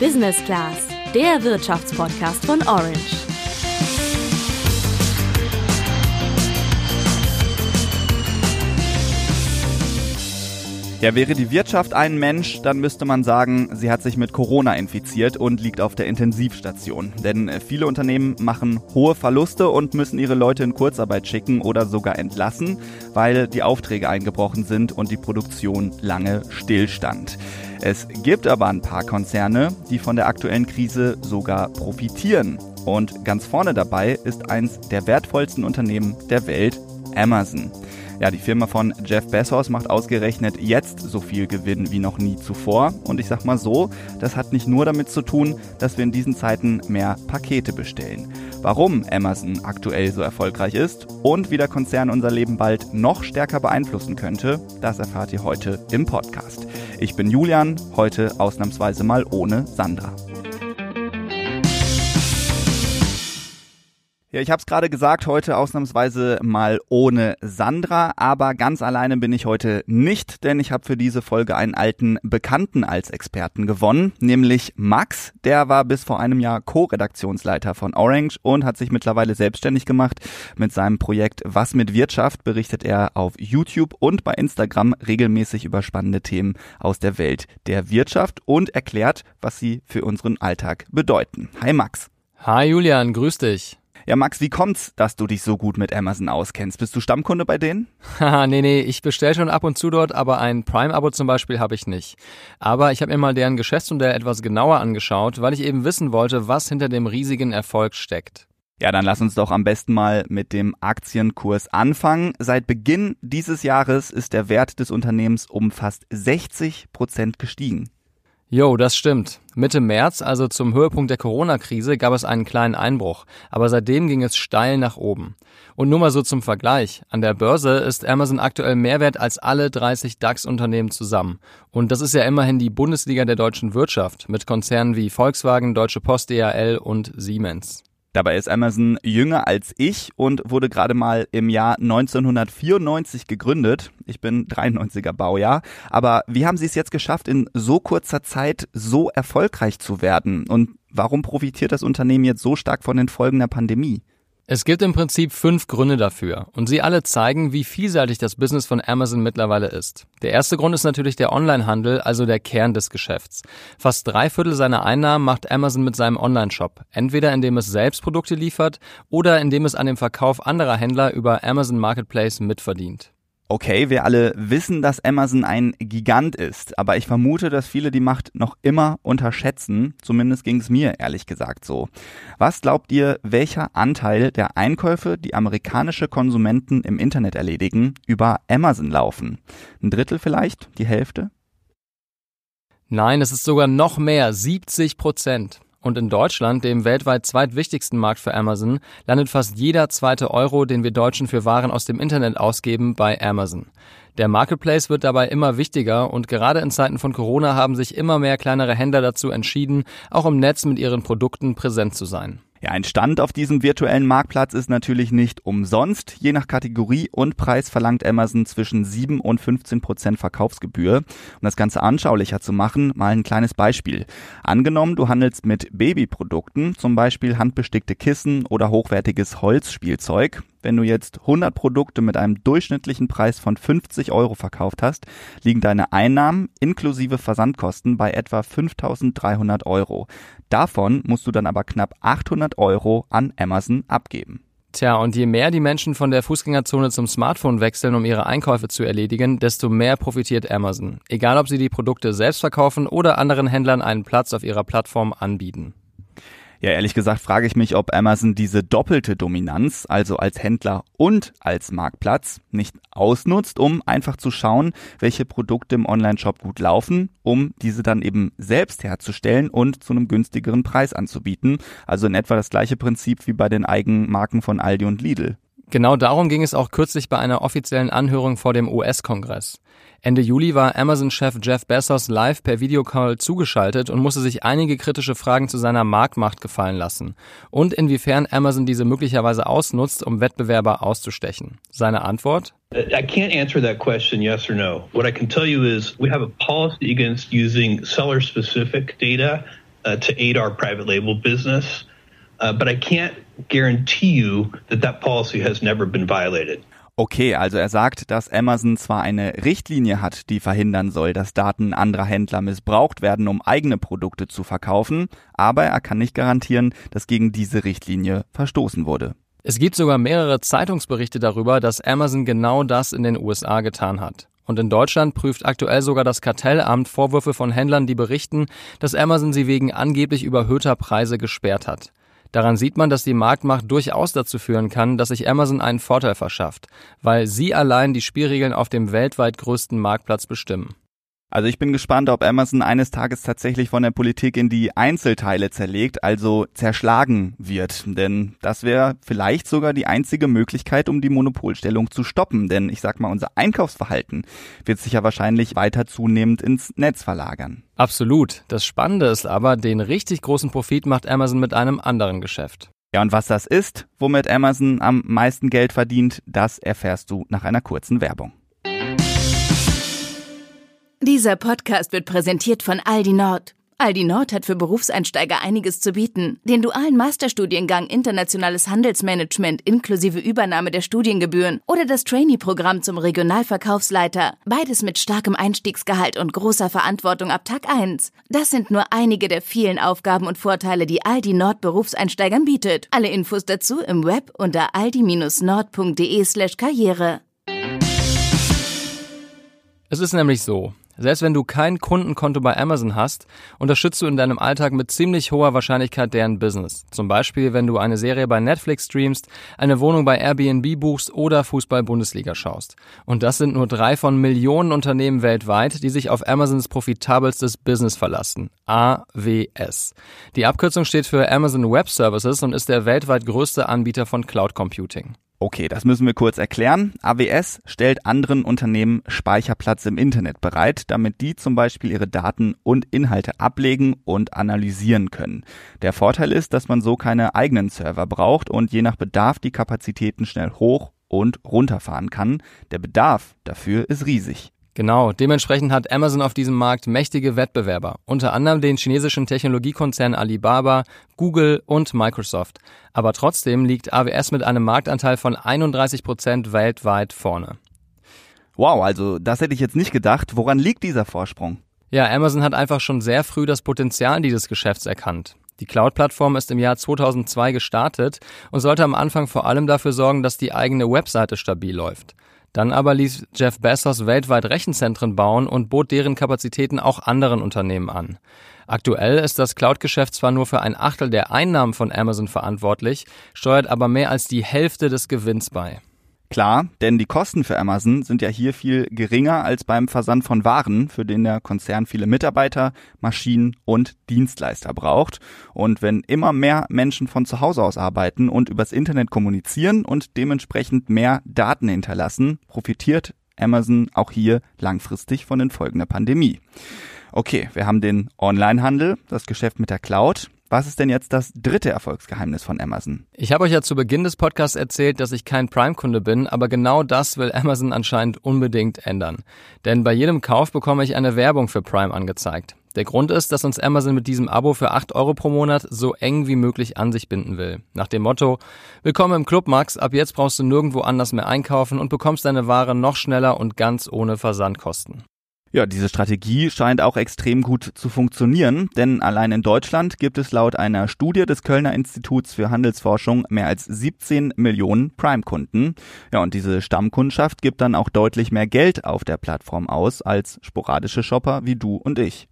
Business Class, der Wirtschaftspodcast von Orange. Ja, wäre die Wirtschaft ein Mensch, dann müsste man sagen, sie hat sich mit Corona infiziert und liegt auf der Intensivstation. Denn viele Unternehmen machen hohe Verluste und müssen ihre Leute in Kurzarbeit schicken oder sogar entlassen, weil die Aufträge eingebrochen sind und die Produktion lange stillstand. Es gibt aber ein paar Konzerne, die von der aktuellen Krise sogar profitieren. Und ganz vorne dabei ist eins der wertvollsten Unternehmen der Welt, Amazon. Ja, die Firma von Jeff Bezos macht ausgerechnet jetzt so viel Gewinn wie noch nie zuvor. Und ich sag mal so, das hat nicht nur damit zu tun, dass wir in diesen Zeiten mehr Pakete bestellen. Warum Amazon aktuell so erfolgreich ist und wie der Konzern unser Leben bald noch stärker beeinflussen könnte, das erfahrt ihr heute im Podcast. Ich bin Julian, heute ausnahmsweise mal ohne Sandra. Ja, ich habe es gerade gesagt, heute ausnahmsweise mal ohne Sandra, aber ganz alleine bin ich heute nicht, denn ich habe für diese Folge einen alten Bekannten als Experten gewonnen, nämlich Max. Der war bis vor einem Jahr Co-Redaktionsleiter von Orange und hat sich mittlerweile selbstständig gemacht. Mit seinem Projekt Was mit Wirtschaft berichtet er auf YouTube und bei Instagram regelmäßig über spannende Themen aus der Welt der Wirtschaft und erklärt, was sie für unseren Alltag bedeuten. Hi Max. Hi Julian, grüß dich. Ja, Max, wie kommt's, dass du dich so gut mit Amazon auskennst? Bist du Stammkunde bei denen? Haha, nee, nee, ich bestelle schon ab und zu dort, aber ein Prime-Abo zum Beispiel habe ich nicht. Aber ich habe mir mal deren Geschäftsmodell etwas genauer angeschaut, weil ich eben wissen wollte, was hinter dem riesigen Erfolg steckt. Ja, dann lass uns doch am besten mal mit dem Aktienkurs anfangen. Seit Beginn dieses Jahres ist der Wert des Unternehmens um fast 60 Prozent gestiegen. Jo, das stimmt. Mitte März, also zum Höhepunkt der Corona-Krise, gab es einen kleinen Einbruch, aber seitdem ging es steil nach oben. Und nur mal so zum Vergleich. An der Börse ist Amazon aktuell mehr wert als alle 30 DAX-Unternehmen zusammen. Und das ist ja immerhin die Bundesliga der deutschen Wirtschaft mit Konzernen wie Volkswagen, Deutsche Post, DHL und Siemens. Dabei ist Amazon jünger als ich und wurde gerade mal im Jahr 1994 gegründet. Ich bin 93er Baujahr. Aber wie haben Sie es jetzt geschafft, in so kurzer Zeit so erfolgreich zu werden? Und warum profitiert das Unternehmen jetzt so stark von den Folgen der Pandemie? Es gibt im Prinzip fünf Gründe dafür und sie alle zeigen, wie vielseitig das Business von Amazon mittlerweile ist. Der erste Grund ist natürlich der Onlinehandel, also der Kern des Geschäfts. Fast drei Viertel seiner Einnahmen macht Amazon mit seinem Online-Shop, entweder indem es selbst Produkte liefert oder indem es an dem Verkauf anderer Händler über Amazon Marketplace mitverdient. Okay, wir alle wissen, dass Amazon ein Gigant ist, aber ich vermute, dass viele die Macht noch immer unterschätzen. Zumindest ging es mir ehrlich gesagt so. Was glaubt ihr, welcher Anteil der Einkäufe, die amerikanische Konsumenten im Internet erledigen, über Amazon laufen? Ein Drittel vielleicht? Die Hälfte? Nein, es ist sogar noch mehr, 70 Prozent. Und in Deutschland, dem weltweit zweitwichtigsten Markt für Amazon, landet fast jeder zweite Euro, den wir Deutschen für Waren aus dem Internet ausgeben, bei Amazon. Der Marketplace wird dabei immer wichtiger und gerade in Zeiten von Corona haben sich immer mehr kleinere Händler dazu entschieden, auch im Netz mit ihren Produkten präsent zu sein. Ja, ein Stand auf diesem virtuellen Marktplatz ist natürlich nicht umsonst. Je nach Kategorie und Preis verlangt Amazon zwischen 7 und 15 Prozent Verkaufsgebühr. Um das Ganze anschaulicher zu machen, mal ein kleines Beispiel. Angenommen, du handelst mit Babyprodukten, zum Beispiel handbestickte Kissen oder hochwertiges Holzspielzeug. Wenn du jetzt 100 Produkte mit einem durchschnittlichen Preis von 50 Euro verkauft hast, liegen deine Einnahmen inklusive Versandkosten bei etwa 5300 Euro. Davon musst du dann aber knapp 800 Euro an Amazon abgeben. Tja, und je mehr die Menschen von der Fußgängerzone zum Smartphone wechseln, um ihre Einkäufe zu erledigen, desto mehr profitiert Amazon. Egal, ob sie die Produkte selbst verkaufen oder anderen Händlern einen Platz auf ihrer Plattform anbieten. Ja, ehrlich gesagt frage ich mich, ob Amazon diese doppelte Dominanz, also als Händler und als Marktplatz, nicht ausnutzt, um einfach zu schauen, welche Produkte im Onlineshop gut laufen, um diese dann eben selbst herzustellen und zu einem günstigeren Preis anzubieten. Also in etwa das gleiche Prinzip wie bei den Eigenmarken von Aldi und Lidl. Genau darum ging es auch kürzlich bei einer offiziellen Anhörung vor dem US-Kongress. Ende Juli war Amazon-Chef Jeff Bezos live per Videocall zugeschaltet und musste sich einige kritische Fragen zu seiner Marktmacht gefallen lassen und inwiefern Amazon diese möglicherweise ausnutzt, um Wettbewerber auszustechen. Seine Antwort? I can't answer that question yes or no. What I can tell you is we have a policy against using seller-specific data uh, to aid our private label business. Uh, but I can't guarantee you that that policy has never been violated. Okay, also er sagt, dass Amazon zwar eine Richtlinie hat, die verhindern soll, dass Daten anderer Händler missbraucht werden, um eigene Produkte zu verkaufen, aber er kann nicht garantieren, dass gegen diese Richtlinie verstoßen wurde. Es gibt sogar mehrere Zeitungsberichte darüber, dass Amazon genau das in den USA getan hat. Und in Deutschland prüft aktuell sogar das Kartellamt Vorwürfe von Händlern, die berichten, dass Amazon sie wegen angeblich überhöhter Preise gesperrt hat. Daran sieht man, dass die Marktmacht durchaus dazu führen kann, dass sich Amazon einen Vorteil verschafft, weil sie allein die Spielregeln auf dem weltweit größten Marktplatz bestimmen. Also ich bin gespannt, ob Amazon eines Tages tatsächlich von der Politik in die Einzelteile zerlegt, also zerschlagen wird. Denn das wäre vielleicht sogar die einzige Möglichkeit, um die Monopolstellung zu stoppen. Denn ich sag mal, unser Einkaufsverhalten wird sich ja wahrscheinlich weiter zunehmend ins Netz verlagern. Absolut. Das Spannende ist aber, den richtig großen Profit macht Amazon mit einem anderen Geschäft. Ja, und was das ist, womit Amazon am meisten Geld verdient, das erfährst du nach einer kurzen Werbung. Dieser Podcast wird präsentiert von Aldi Nord. Aldi Nord hat für Berufseinsteiger einiges zu bieten. Den dualen Masterstudiengang Internationales Handelsmanagement inklusive Übernahme der Studiengebühren oder das Trainee-Programm zum Regionalverkaufsleiter. Beides mit starkem Einstiegsgehalt und großer Verantwortung ab Tag 1. Das sind nur einige der vielen Aufgaben und Vorteile, die Aldi Nord Berufseinsteigern bietet. Alle Infos dazu im Web unter aldi-nord.de slash karriere. Es ist nämlich so, selbst wenn du kein Kundenkonto bei Amazon hast, unterstützt du in deinem Alltag mit ziemlich hoher Wahrscheinlichkeit deren Business. Zum Beispiel, wenn du eine Serie bei Netflix streamst, eine Wohnung bei Airbnb buchst oder Fußball-Bundesliga schaust. Und das sind nur drei von Millionen Unternehmen weltweit, die sich auf Amazons profitabelstes Business verlassen. AWS. Die Abkürzung steht für Amazon Web Services und ist der weltweit größte Anbieter von Cloud Computing. Okay, das müssen wir kurz erklären. AWS stellt anderen Unternehmen Speicherplatz im Internet bereit, damit die zum Beispiel ihre Daten und Inhalte ablegen und analysieren können. Der Vorteil ist, dass man so keine eigenen Server braucht und je nach Bedarf die Kapazitäten schnell hoch und runterfahren kann. Der Bedarf dafür ist riesig. Genau, dementsprechend hat Amazon auf diesem Markt mächtige Wettbewerber, unter anderem den chinesischen Technologiekonzern Alibaba, Google und Microsoft. Aber trotzdem liegt AWS mit einem Marktanteil von 31 Prozent weltweit vorne. Wow, also das hätte ich jetzt nicht gedacht. Woran liegt dieser Vorsprung? Ja, Amazon hat einfach schon sehr früh das Potenzial dieses Geschäfts erkannt. Die Cloud-Plattform ist im Jahr 2002 gestartet und sollte am Anfang vor allem dafür sorgen, dass die eigene Webseite stabil läuft. Dann aber ließ Jeff Bezos weltweit Rechenzentren bauen und bot deren Kapazitäten auch anderen Unternehmen an. Aktuell ist das Cloud-Geschäft zwar nur für ein Achtel der Einnahmen von Amazon verantwortlich, steuert aber mehr als die Hälfte des Gewinns bei. Klar, denn die Kosten für Amazon sind ja hier viel geringer als beim Versand von Waren, für den der Konzern viele Mitarbeiter, Maschinen und Dienstleister braucht. Und wenn immer mehr Menschen von zu Hause aus arbeiten und übers Internet kommunizieren und dementsprechend mehr Daten hinterlassen, profitiert Amazon auch hier langfristig von den Folgen der Pandemie. Okay, wir haben den Onlinehandel, das Geschäft mit der Cloud. Was ist denn jetzt das dritte Erfolgsgeheimnis von Amazon? Ich habe euch ja zu Beginn des Podcasts erzählt, dass ich kein Prime-Kunde bin, aber genau das will Amazon anscheinend unbedingt ändern. Denn bei jedem Kauf bekomme ich eine Werbung für Prime angezeigt. Der Grund ist, dass uns Amazon mit diesem Abo für 8 Euro pro Monat so eng wie möglich an sich binden will. Nach dem Motto, willkommen im Club Max, ab jetzt brauchst du nirgendwo anders mehr einkaufen und bekommst deine Ware noch schneller und ganz ohne Versandkosten. Ja, diese Strategie scheint auch extrem gut zu funktionieren, denn allein in Deutschland gibt es laut einer Studie des Kölner Instituts für Handelsforschung mehr als 17 Millionen Prime-Kunden. Ja, und diese Stammkundschaft gibt dann auch deutlich mehr Geld auf der Plattform aus als sporadische Shopper wie du und ich.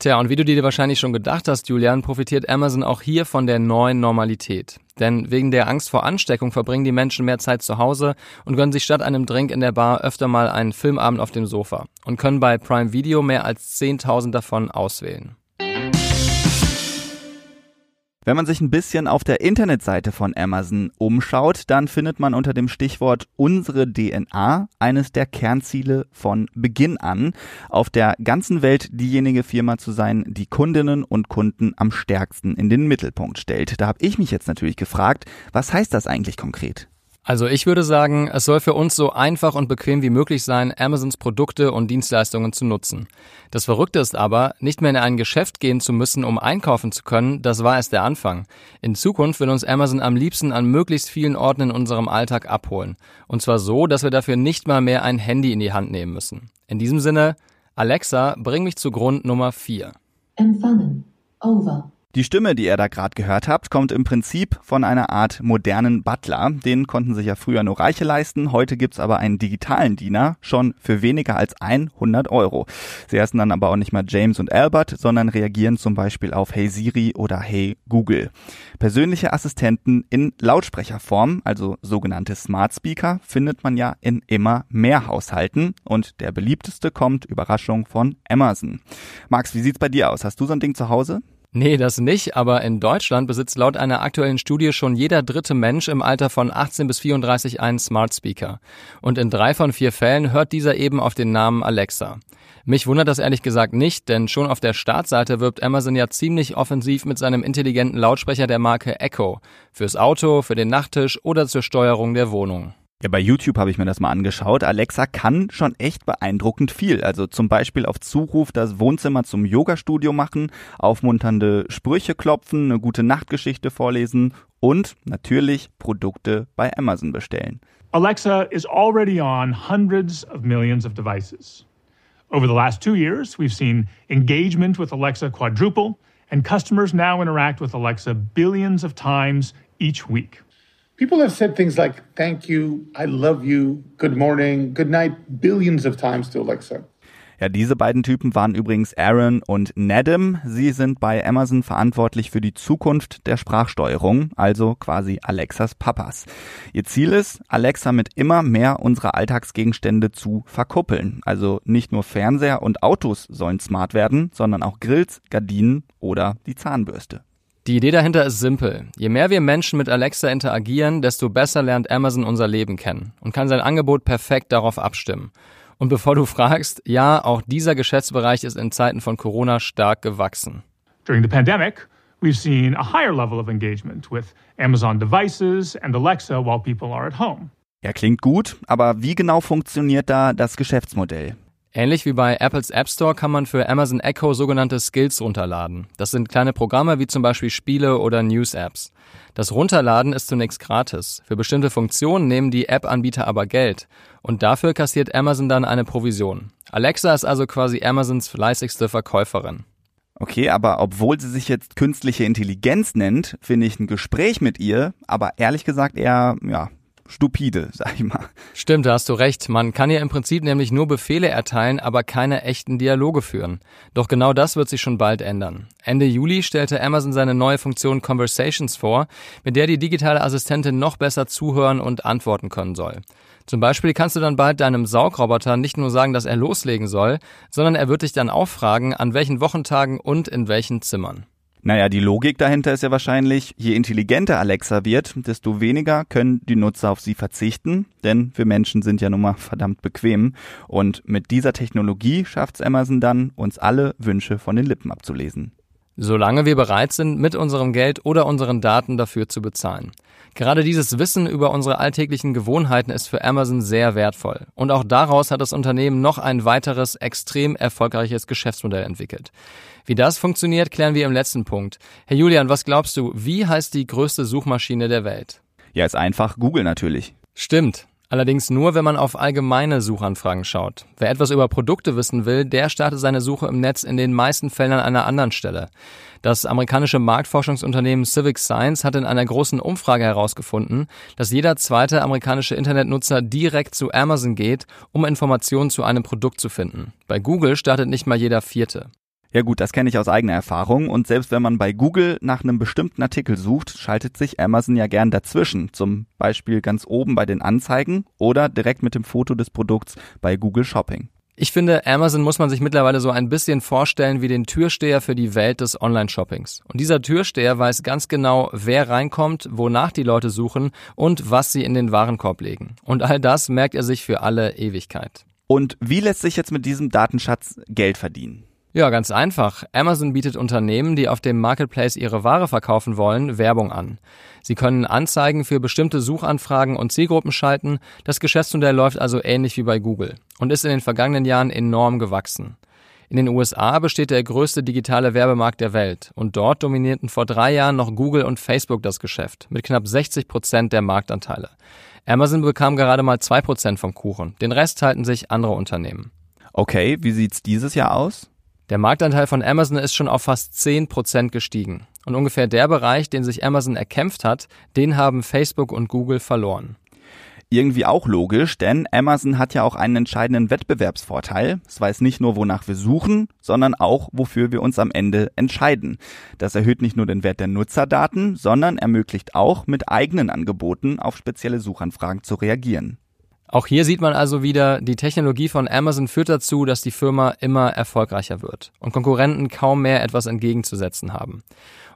Tja, und wie du dir wahrscheinlich schon gedacht hast, Julian, profitiert Amazon auch hier von der neuen Normalität. Denn wegen der Angst vor Ansteckung verbringen die Menschen mehr Zeit zu Hause und gönnen sich statt einem Drink in der Bar öfter mal einen Filmabend auf dem Sofa und können bei Prime Video mehr als 10.000 davon auswählen. Wenn man sich ein bisschen auf der Internetseite von Amazon umschaut, dann findet man unter dem Stichwort unsere DNA eines der Kernziele von Beginn an, auf der ganzen Welt diejenige Firma zu sein, die Kundinnen und Kunden am stärksten in den Mittelpunkt stellt. Da habe ich mich jetzt natürlich gefragt, was heißt das eigentlich konkret? Also ich würde sagen, es soll für uns so einfach und bequem wie möglich sein, Amazons Produkte und Dienstleistungen zu nutzen. Das Verrückte ist aber, nicht mehr in ein Geschäft gehen zu müssen, um einkaufen zu können, das war erst der Anfang. In Zukunft will uns Amazon am liebsten an möglichst vielen Orten in unserem Alltag abholen. Und zwar so, dass wir dafür nicht mal mehr ein Handy in die Hand nehmen müssen. In diesem Sinne, Alexa, bring mich zu Grund Nummer 4. Empfangen. Over. Die Stimme, die ihr da gerade gehört habt, kommt im Prinzip von einer Art modernen Butler. Den konnten sich ja früher nur Reiche leisten. Heute gibt's aber einen digitalen Diener, schon für weniger als 100 Euro. Sie heißen dann aber auch nicht mal James und Albert, sondern reagieren zum Beispiel auf Hey Siri oder Hey Google. Persönliche Assistenten in Lautsprecherform, also sogenannte Smart Speaker, findet man ja in immer mehr Haushalten. Und der beliebteste kommt, Überraschung, von Amazon. Max, wie sieht's bei dir aus? Hast du so ein Ding zu Hause? Nee, das nicht, aber in Deutschland besitzt laut einer aktuellen Studie schon jeder dritte Mensch im Alter von 18 bis 34 einen Smart Speaker. Und in drei von vier Fällen hört dieser eben auf den Namen Alexa. Mich wundert das ehrlich gesagt nicht, denn schon auf der Startseite wirbt Amazon ja ziemlich offensiv mit seinem intelligenten Lautsprecher der Marke Echo. Fürs Auto, für den Nachttisch oder zur Steuerung der Wohnung. Ja, bei YouTube habe ich mir das mal angeschaut. Alexa kann schon echt beeindruckend viel. Also zum Beispiel auf Zuruf das Wohnzimmer zum Yogastudio machen, aufmunternde Sprüche klopfen, eine gute Nachtgeschichte vorlesen und natürlich Produkte bei Amazon bestellen. Alexa is already on hundreds of millions of devices. Over the last two years, we've seen engagement with Alexa quadruple, and customers now interact with Alexa billions of times each week. People have said things like, thank you, I love you, good morning, good night, billions of times to Alexa. Ja, diese beiden Typen waren übrigens Aaron und Nedim. Sie sind bei Amazon verantwortlich für die Zukunft der Sprachsteuerung, also quasi Alexas Papas. Ihr Ziel ist, Alexa mit immer mehr unserer Alltagsgegenstände zu verkuppeln. Also nicht nur Fernseher und Autos sollen smart werden, sondern auch Grills, Gardinen oder die Zahnbürste. Die Idee dahinter ist simpel. Je mehr wir Menschen mit Alexa interagieren, desto besser lernt Amazon unser Leben kennen und kann sein Angebot perfekt darauf abstimmen. Und bevor du fragst, ja, auch dieser Geschäftsbereich ist in Zeiten von Corona stark gewachsen. During the pandemic, we've seen a higher level of engagement with Amazon devices and Alexa while people are at home. Ja, klingt gut, aber wie genau funktioniert da das Geschäftsmodell? Ähnlich wie bei Apples App Store kann man für Amazon Echo sogenannte Skills runterladen. Das sind kleine Programme wie zum Beispiel Spiele oder News-Apps. Das Runterladen ist zunächst gratis. Für bestimmte Funktionen nehmen die App-Anbieter aber Geld. Und dafür kassiert Amazon dann eine Provision. Alexa ist also quasi Amazons fleißigste Verkäuferin. Okay, aber obwohl sie sich jetzt künstliche Intelligenz nennt, finde ich ein Gespräch mit ihr, aber ehrlich gesagt eher, ja, stupide, sag ich mal. Stimmt, da hast du recht. Man kann ja im Prinzip nämlich nur Befehle erteilen, aber keine echten Dialoge führen. Doch genau das wird sich schon bald ändern. Ende Juli stellte Amazon seine neue Funktion Conversations vor, mit der die digitale Assistentin noch besser zuhören und antworten können soll. Zum Beispiel kannst du dann bald deinem Saugroboter nicht nur sagen, dass er loslegen soll, sondern er wird dich dann auch fragen, an welchen Wochentagen und in welchen Zimmern. Naja, die Logik dahinter ist ja wahrscheinlich, je intelligenter Alexa wird, desto weniger können die Nutzer auf sie verzichten, denn wir Menschen sind ja nun mal verdammt bequem. Und mit dieser Technologie schafft es Amazon dann, uns alle Wünsche von den Lippen abzulesen. Solange wir bereit sind, mit unserem Geld oder unseren Daten dafür zu bezahlen. Gerade dieses Wissen über unsere alltäglichen Gewohnheiten ist für Amazon sehr wertvoll. Und auch daraus hat das Unternehmen noch ein weiteres extrem erfolgreiches Geschäftsmodell entwickelt. Wie das funktioniert, klären wir im letzten Punkt. Herr Julian, was glaubst du, wie heißt die größte Suchmaschine der Welt? Ja, ist einfach Google natürlich. Stimmt. Allerdings nur, wenn man auf allgemeine Suchanfragen schaut. Wer etwas über Produkte wissen will, der startet seine Suche im Netz in den meisten Fällen an einer anderen Stelle. Das amerikanische Marktforschungsunternehmen Civic Science hat in einer großen Umfrage herausgefunden, dass jeder zweite amerikanische Internetnutzer direkt zu Amazon geht, um Informationen zu einem Produkt zu finden. Bei Google startet nicht mal jeder vierte. Ja gut, das kenne ich aus eigener Erfahrung und selbst wenn man bei Google nach einem bestimmten Artikel sucht, schaltet sich Amazon ja gern dazwischen, zum Beispiel ganz oben bei den Anzeigen oder direkt mit dem Foto des Produkts bei Google Shopping. Ich finde, Amazon muss man sich mittlerweile so ein bisschen vorstellen wie den Türsteher für die Welt des Online-Shoppings. Und dieser Türsteher weiß ganz genau, wer reinkommt, wonach die Leute suchen und was sie in den Warenkorb legen. Und all das merkt er sich für alle Ewigkeit. Und wie lässt sich jetzt mit diesem Datenschatz Geld verdienen? Ja, ganz einfach. Amazon bietet Unternehmen, die auf dem Marketplace ihre Ware verkaufen wollen, Werbung an. Sie können Anzeigen für bestimmte Suchanfragen und Zielgruppen schalten. Das Geschäftsmodell läuft also ähnlich wie bei Google und ist in den vergangenen Jahren enorm gewachsen. In den USA besteht der größte digitale Werbemarkt der Welt und dort dominierten vor drei Jahren noch Google und Facebook das Geschäft mit knapp 60 Prozent der Marktanteile. Amazon bekam gerade mal zwei Prozent vom Kuchen. Den Rest halten sich andere Unternehmen. Okay, wie sieht's dieses Jahr aus? Der Marktanteil von Amazon ist schon auf fast 10 Prozent gestiegen. Und ungefähr der Bereich, den sich Amazon erkämpft hat, den haben Facebook und Google verloren. Irgendwie auch logisch, denn Amazon hat ja auch einen entscheidenden Wettbewerbsvorteil. Es weiß nicht nur, wonach wir suchen, sondern auch, wofür wir uns am Ende entscheiden. Das erhöht nicht nur den Wert der Nutzerdaten, sondern ermöglicht auch, mit eigenen Angeboten auf spezielle Suchanfragen zu reagieren. Auch hier sieht man also wieder, die Technologie von Amazon führt dazu, dass die Firma immer erfolgreicher wird und Konkurrenten kaum mehr etwas entgegenzusetzen haben.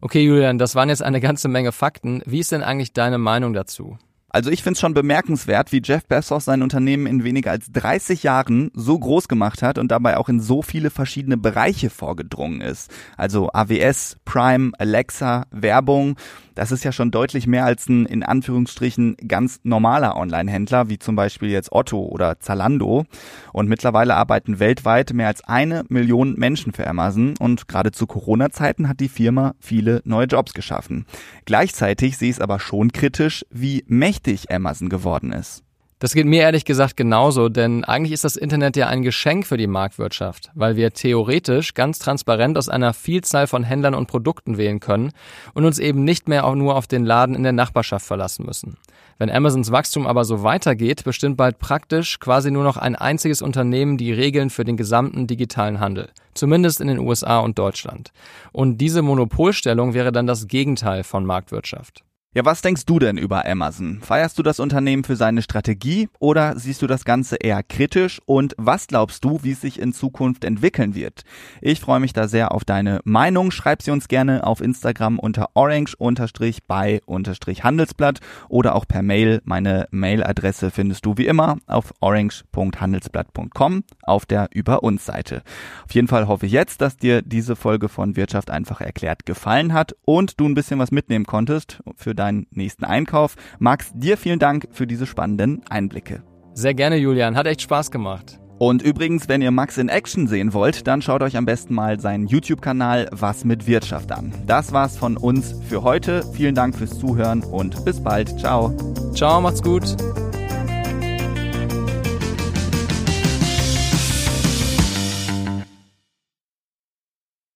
Okay, Julian, das waren jetzt eine ganze Menge Fakten. Wie ist denn eigentlich deine Meinung dazu? Also ich finde es schon bemerkenswert, wie Jeff Bezos sein Unternehmen in weniger als 30 Jahren so groß gemacht hat und dabei auch in so viele verschiedene Bereiche vorgedrungen ist. Also AWS, Prime, Alexa, Werbung. Das ist ja schon deutlich mehr als ein in Anführungsstrichen ganz normaler Online-Händler, wie zum Beispiel jetzt Otto oder Zalando. Und mittlerweile arbeiten weltweit mehr als eine Million Menschen für Amazon und gerade zu Corona-Zeiten hat die Firma viele neue Jobs geschaffen. Gleichzeitig sehe ich es aber schon kritisch, wie mächtig Amazon geworden ist. Das geht mir ehrlich gesagt genauso, denn eigentlich ist das Internet ja ein Geschenk für die Marktwirtschaft, weil wir theoretisch ganz transparent aus einer Vielzahl von Händlern und Produkten wählen können und uns eben nicht mehr auch nur auf den Laden in der Nachbarschaft verlassen müssen. Wenn Amazons Wachstum aber so weitergeht, bestimmt bald praktisch quasi nur noch ein einziges Unternehmen die Regeln für den gesamten digitalen Handel, zumindest in den USA und Deutschland. Und diese Monopolstellung wäre dann das Gegenteil von Marktwirtschaft. Ja, was denkst du denn über Amazon? Feierst du das Unternehmen für seine Strategie oder siehst du das Ganze eher kritisch? Und was glaubst du, wie es sich in Zukunft entwickeln wird? Ich freue mich da sehr auf deine Meinung. Schreib sie uns gerne auf Instagram unter orange-by-handelsblatt oder auch per Mail. Meine Mailadresse findest du wie immer auf orange.handelsblatt.com auf der Über uns Seite. Auf jeden Fall hoffe ich jetzt, dass dir diese Folge von Wirtschaft einfach erklärt gefallen hat und du ein bisschen was mitnehmen konntest für deinen nächsten Einkauf. Max, dir vielen Dank für diese spannenden Einblicke. Sehr gerne, Julian. Hat echt Spaß gemacht. Und übrigens, wenn ihr Max in Action sehen wollt, dann schaut euch am besten mal seinen YouTube-Kanal Was mit Wirtschaft an. Das war's von uns für heute. Vielen Dank fürs Zuhören und bis bald. Ciao. Ciao, macht's gut.